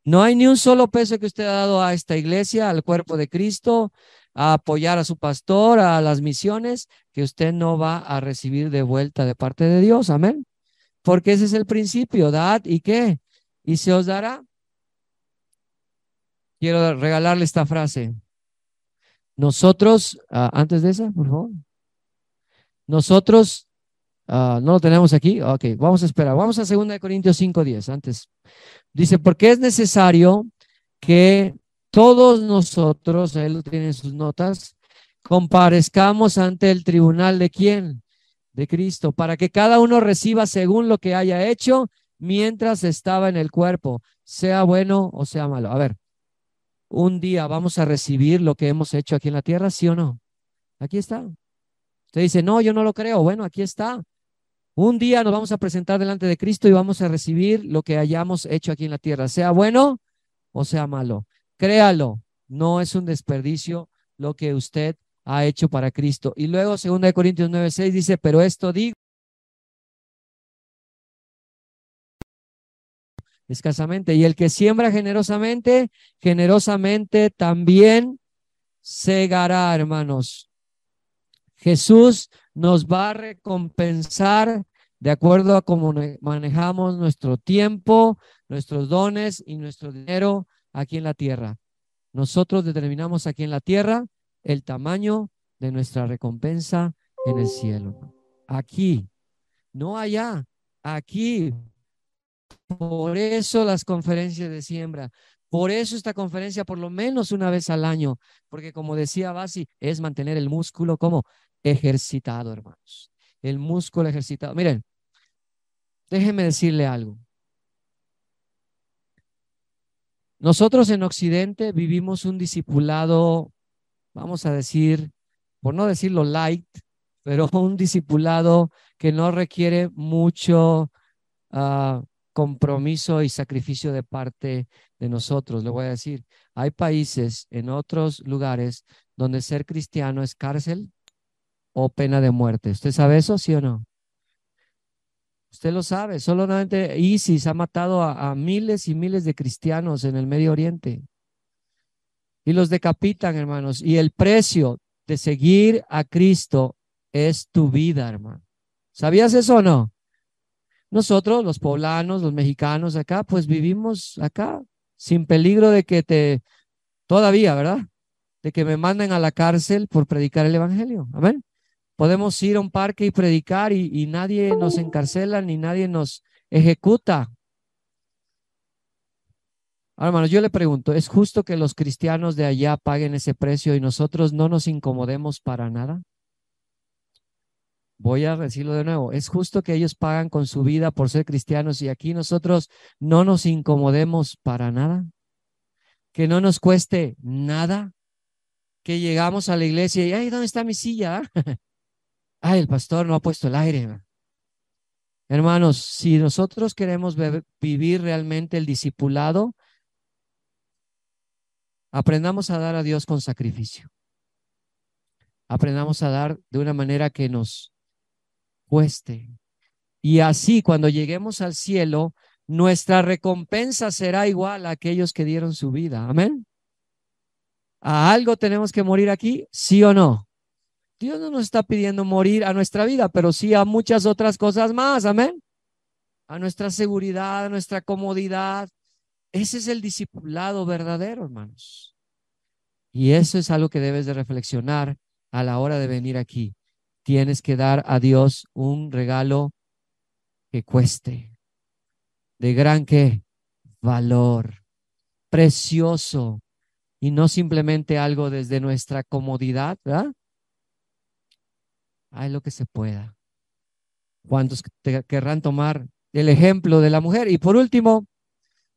No hay ni un solo peso que usted ha dado a esta iglesia, al cuerpo de Cristo, a apoyar a su pastor, a las misiones, que usted no va a recibir de vuelta de parte de Dios. Amén. Porque ese es el principio, dad y qué. Y se os dará. Quiero regalarle esta frase. Nosotros, ah, antes de esa, por favor. Nosotros, ah, no lo tenemos aquí. Ok, vamos a esperar. Vamos a 2 Corintios 5.10. Antes. Dice, porque es necesario que todos nosotros, él lo tiene en sus notas, comparezcamos ante el tribunal de quién? De Cristo, para que cada uno reciba según lo que haya hecho mientras estaba en el cuerpo, sea bueno o sea malo. A ver, un día vamos a recibir lo que hemos hecho aquí en la tierra, ¿sí o no? Aquí está. Usted dice, no, yo no lo creo. Bueno, aquí está. Un día nos vamos a presentar delante de Cristo y vamos a recibir lo que hayamos hecho aquí en la tierra, sea bueno o sea malo. Créalo, no es un desperdicio lo que usted ha hecho para Cristo. Y luego, 2 Corintios 9:6 dice, pero esto digo escasamente. Y el que siembra generosamente, generosamente también segará, hermanos. Jesús nos va a recompensar de acuerdo a cómo manejamos nuestro tiempo, nuestros dones y nuestro dinero aquí en la tierra. Nosotros determinamos aquí en la tierra el tamaño de nuestra recompensa en el cielo. Aquí, no allá, aquí por eso las conferencias de siembra. Por eso esta conferencia por lo menos una vez al año, porque como decía Basi, es mantener el músculo como ejercitado, hermanos. El músculo ejercitado. Miren, déjenme decirle algo. Nosotros en Occidente vivimos un discipulado, vamos a decir, por no decirlo light, pero [laughs] un discipulado que no requiere mucho uh, compromiso y sacrificio de parte de nosotros. Le voy a decir, hay países en otros lugares donde ser cristiano es cárcel o pena de muerte. ¿Usted sabe eso, sí o no? Usted lo sabe, solamente ISIS ha matado a, a miles y miles de cristianos en el Medio Oriente. Y los decapitan, hermanos. Y el precio de seguir a Cristo es tu vida, hermano. ¿Sabías eso o no? Nosotros, los poblanos, los mexicanos acá, pues vivimos acá sin peligro de que te, todavía, ¿verdad? De que me manden a la cárcel por predicar el Evangelio. Amén. Podemos ir a un parque y predicar y, nadie nos encarcela ni nadie nos ejecuta. Ahora, hermanos, yo le pregunto, ¿es justo que los cristianos de allá paguen ese precio y nosotros no nos incomodemos para nada? Voy a decirlo de nuevo, es justo que ellos pagan con su vida por ser cristianos y aquí nosotros no nos incomodemos para nada, que no nos cueste nada, que llegamos a la iglesia y, ay, ¿dónde está mi silla? [laughs] ay, el pastor no ha puesto el aire. Hermanos, si nosotros queremos vivir realmente el discipulado, aprendamos a dar a Dios con sacrificio. Aprendamos a dar de una manera que nos cueste. Y así cuando lleguemos al cielo, nuestra recompensa será igual a aquellos que dieron su vida. Amén. ¿A algo tenemos que morir aquí? ¿Sí o no? Dios no nos está pidiendo morir a nuestra vida, pero sí a muchas otras cosas más. Amén. A nuestra seguridad, a nuestra comodidad. Ese es el discipulado verdadero, hermanos. Y eso es algo que debes de reflexionar a la hora de venir aquí tienes que dar a Dios un regalo que cueste, de gran que valor, precioso, y no simplemente algo desde nuestra comodidad, ¿verdad? Hay lo que se pueda. ¿Cuántos te querrán tomar el ejemplo de la mujer? Y por último,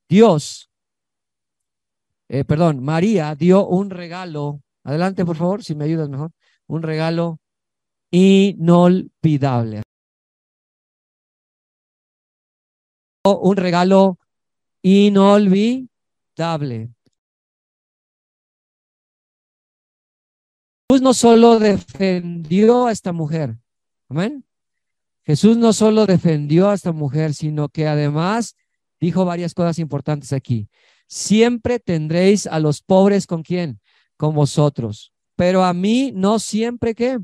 Dios, eh, perdón, María dio un regalo. Adelante, por favor, si me ayudas mejor. Un regalo inolvidable. Un regalo inolvidable. Jesús no solo defendió a esta mujer, amén. Jesús no solo defendió a esta mujer, sino que además dijo varias cosas importantes aquí. Siempre tendréis a los pobres con quién? Con vosotros. Pero a mí no siempre que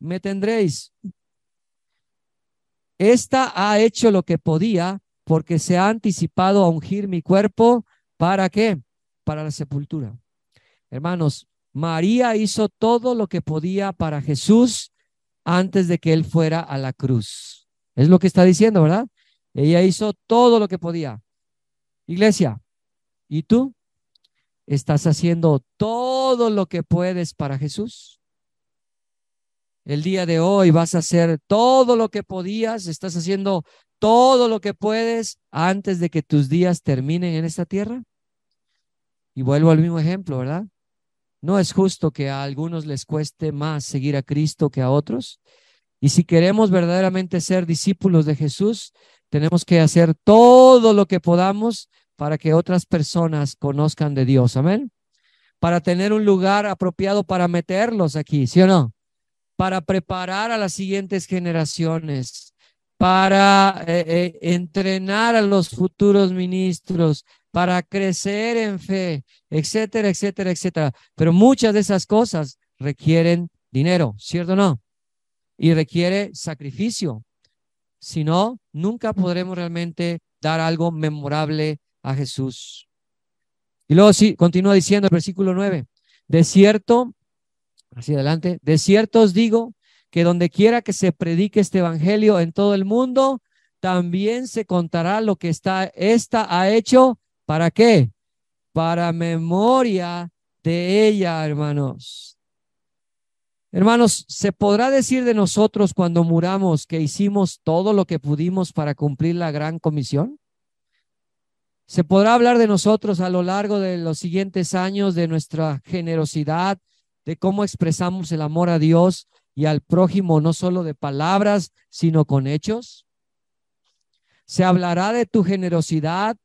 me tendréis. Esta ha hecho lo que podía porque se ha anticipado a ungir mi cuerpo. ¿Para qué? Para la sepultura. Hermanos, María hizo todo lo que podía para Jesús antes de que él fuera a la cruz. Es lo que está diciendo, ¿verdad? Ella hizo todo lo que podía. Iglesia, ¿y tú? ¿Estás haciendo todo lo que puedes para Jesús? El día de hoy vas a hacer todo lo que podías, estás haciendo todo lo que puedes antes de que tus días terminen en esta tierra. Y vuelvo al mismo ejemplo, ¿verdad? No es justo que a algunos les cueste más seguir a Cristo que a otros. Y si queremos verdaderamente ser discípulos de Jesús, tenemos que hacer todo lo que podamos para que otras personas conozcan de Dios. Amén. Para tener un lugar apropiado para meterlos aquí, ¿sí o no? Para preparar a las siguientes generaciones, para eh, eh, entrenar a los futuros ministros, para crecer en fe, etcétera, etcétera, etcétera. Pero muchas de esas cosas requieren dinero, ¿cierto o no? Y requiere sacrificio. Si no, nunca podremos realmente dar algo memorable a Jesús. Y luego sí, continúa diciendo el versículo 9, de cierto, hacia adelante, de cierto os digo que donde quiera que se predique este evangelio en todo el mundo, también se contará lo que está, esta ha hecho ¿Para qué? Para memoria de ella, hermanos. Hermanos, ¿se podrá decir de nosotros cuando muramos que hicimos todo lo que pudimos para cumplir la gran comisión? ¿Se podrá hablar de nosotros a lo largo de los siguientes años de nuestra generosidad, de cómo expresamos el amor a Dios y al prójimo, no solo de palabras, sino con hechos? ¿Se hablará de tu generosidad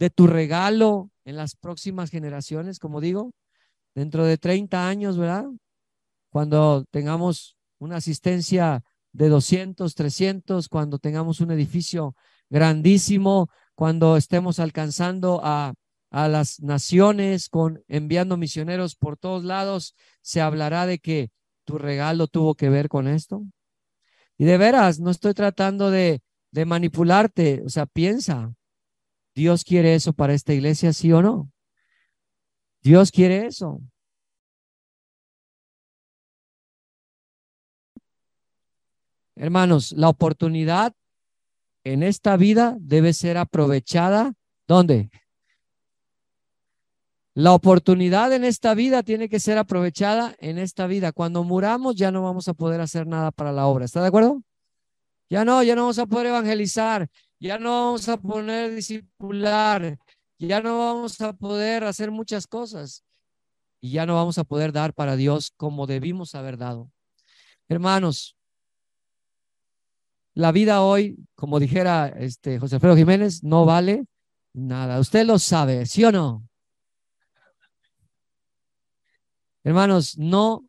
de tu regalo en las próximas generaciones, como digo, dentro de 30 años, ¿verdad? Cuando tengamos una asistencia de 200, 300, cuando tengamos un edificio grandísimo, cuando estemos alcanzando a, a las naciones, con enviando misioneros por todos lados, se hablará de que tu regalo tuvo que ver con esto. Y de veras, no estoy tratando de, de manipularte, o sea, piensa, ¿Dios quiere eso para esta iglesia, sí o no? Dios quiere eso. Hermanos, la oportunidad en esta vida debe ser aprovechada. ¿Dónde? La oportunidad en esta vida tiene que ser aprovechada en esta vida. Cuando muramos ya no vamos a poder hacer nada para la obra. ¿Está de acuerdo? Ya no, ya no vamos a poder evangelizar, ya no vamos a poner discipular, ya no vamos a poder hacer muchas cosas y ya no vamos a poder dar para Dios como debimos haber dado. Hermanos, la vida hoy, como dijera este José Alfredo Jiménez, no vale nada. Usted lo sabe, ¿sí o no? Hermanos, no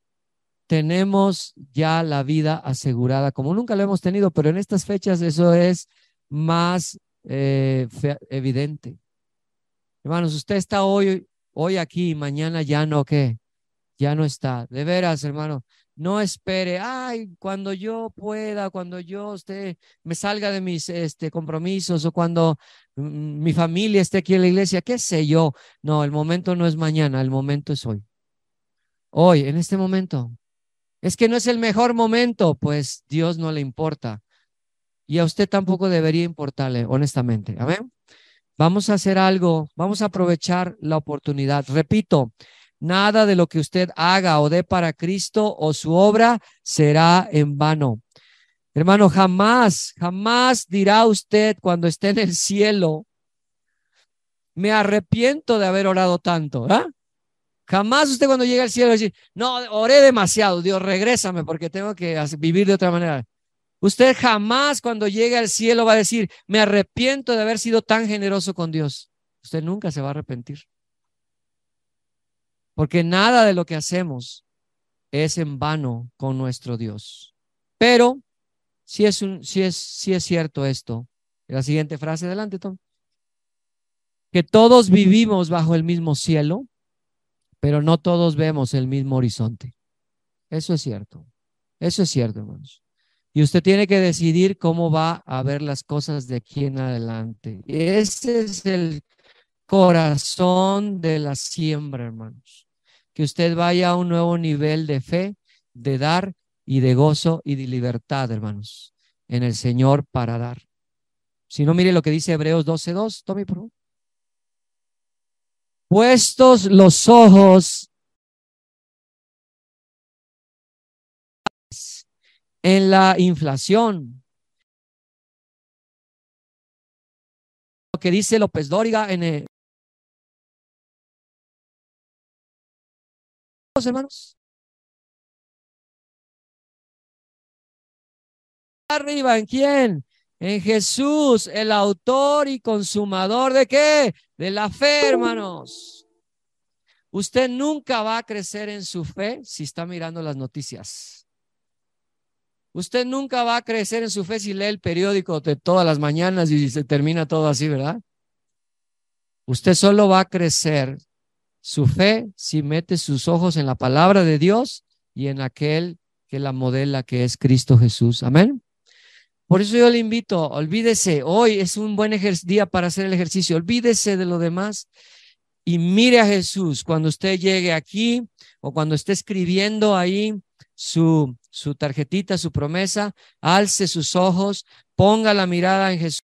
tenemos ya la vida asegurada como nunca lo hemos tenido, pero en estas fechas eso es más eh, evidente. Hermanos, usted está hoy, hoy aquí, mañana ya no, ¿qué? Ya no está. De veras, hermano, no espere, ay, cuando yo pueda, cuando yo esté, me salga de mis este, compromisos o cuando mi familia esté aquí en la iglesia, qué sé yo. No, el momento no es mañana, el momento es hoy. Hoy, en este momento. Es que no es el mejor momento, pues Dios no le importa y a usted tampoco debería importarle, honestamente. Amén. Vamos a hacer algo, vamos a aprovechar la oportunidad. Repito, nada de lo que usted haga o dé para Cristo o su obra será en vano. Hermano, jamás, jamás dirá usted cuando esté en el cielo, me arrepiento de haber orado tanto. ¿ah? Jamás usted cuando llegue al cielo va a decir, no, oré demasiado, Dios, regrésame porque tengo que vivir de otra manera. Usted jamás cuando llegue al cielo va a decir, me arrepiento de haber sido tan generoso con Dios. Usted nunca se va a arrepentir. Porque nada de lo que hacemos es en vano con nuestro Dios. Pero Si es, un, es, si es cierto esto. La siguiente frase, adelante, Tom. Que todos vivimos bajo el mismo cielo, pero no todos vemos el mismo horizonte. Eso es cierto. Eso es cierto, hermanos. Y usted tiene que decidir cómo va a ver las cosas de aquí en adelante. Ese es el corazón de la siembra, hermanos. Que usted vaya a un nuevo nivel de fe, de dar y de gozo y de libertad, hermanos, en el Señor para dar. Si no, mire lo que dice Hebreos 12.2. Tome, por favor. Puestos los ojos en la inflación. Lo que dice López Dóriga en el... hermanos. Arriba, ¿en quién? En Jesús, el autor y consumador de qué? De la fe, hermanos. Usted nunca va a crecer en su fe si está mirando las noticias. Usted nunca va a crecer en su fe si lee el periódico de todas las mañanas y se termina todo así, ¿verdad? Usted solo va a crecer su fe si mete sus ojos en la palabra de Dios y en aquel que la modela, que es Cristo Jesús. Amén. Por eso yo le invito, olvídese, hoy es un buen día para hacer el ejercicio, olvídese de lo demás y mire a Jesús cuando usted llegue aquí o cuando esté escribiendo ahí su, su tarjetita, su promesa, alce sus ojos, ponga la mirada en Jesús.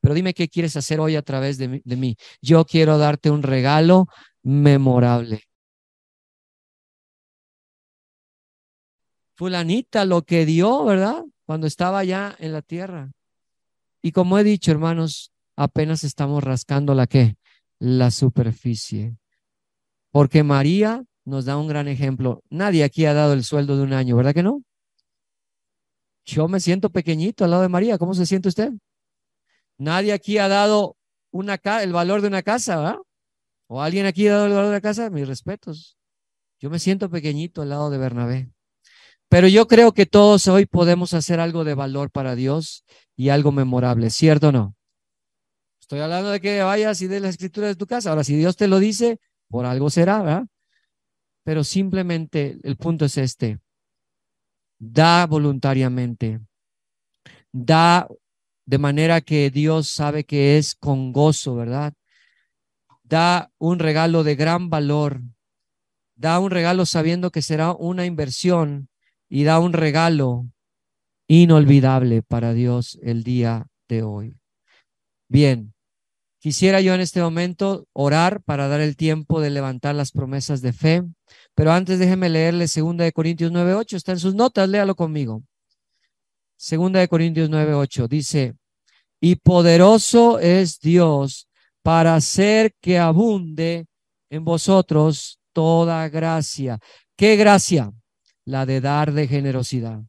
Pero dime qué quieres hacer hoy a través de de mí. Yo quiero darte un regalo memorable. Fulanita lo que dio, ¿verdad? Cuando estaba ya en la tierra. Y como he dicho, hermanos, apenas estamos rascando la que la superficie. Porque María nos da un gran ejemplo. Nadie aquí ha dado el sueldo de un año, ¿verdad que no? Yo me siento pequeñito al lado de María. ¿Cómo se siente usted? Nadie aquí ha dado una el valor de una casa, ¿verdad? ¿O alguien aquí ha dado el valor de la casa? Mis respetos. Yo me siento pequeñito al lado de Bernabé. Pero yo creo que todos hoy podemos hacer algo de valor para Dios y algo memorable, ¿cierto o no? Estoy hablando de que vayas y de la escritura de tu casa. Ahora, si Dios te lo dice, por algo será, ¿verdad? Pero simplemente el punto es este. Da voluntariamente. Da de manera que Dios sabe que es con gozo, ¿verdad? Da un regalo de gran valor. Da un regalo sabiendo que será una inversión y da un regalo inolvidable para Dios el día de hoy. Bien, Quisiera yo en este momento orar para dar el tiempo de levantar las promesas de fe, pero antes déjeme leerle 2 de Corintios 9:8, está en sus notas, léalo conmigo. 2 de Corintios 9:8 dice, "Y poderoso es Dios para hacer que abunde en vosotros toda gracia." ¿Qué gracia? La de dar de generosidad.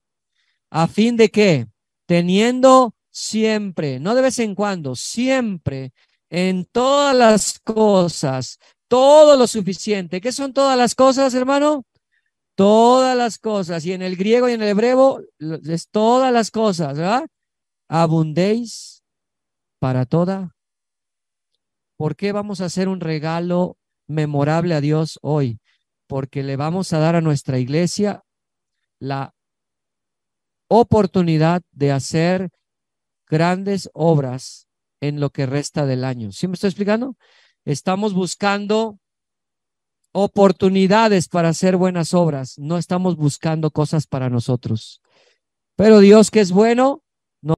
A fin de que teniendo siempre, no de vez en cuando, siempre en todas las cosas, todo lo suficiente. ¿Qué son todas las cosas, hermano? Todas las cosas. Y en el griego y en el hebreo es todas las cosas, ¿verdad? Abundéis para toda. ¿Por qué vamos a hacer un regalo memorable a Dios hoy? Porque le vamos a dar a nuestra iglesia la oportunidad de hacer grandes obras en lo que resta del año. ¿Sí me estoy explicando? Estamos buscando oportunidades para hacer buenas obras, no estamos buscando cosas para nosotros. Pero Dios que es bueno, no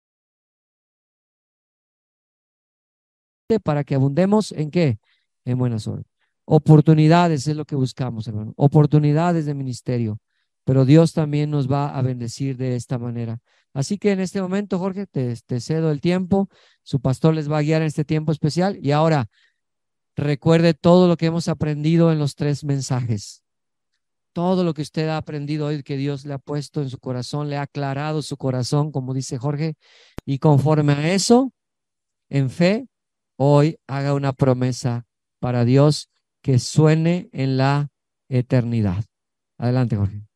para que abundemos en qué? En buenas obras. Oportunidades es lo que buscamos, hermano. Oportunidades de ministerio. Pero Dios también nos va a bendecir de esta manera. Así que en este momento, Jorge, te, cedo el tiempo. Su pastor les va a guiar en este tiempo especial. Y ahora, recuerde todo lo que hemos aprendido en los tres mensajes. Todo lo que usted ha aprendido hoy, que Dios le ha puesto en su corazón, le ha aclarado su corazón, como dice Jorge. Y conforme a eso, en fe, hoy haga una promesa para Dios que suene en la eternidad. Adelante, Jorge.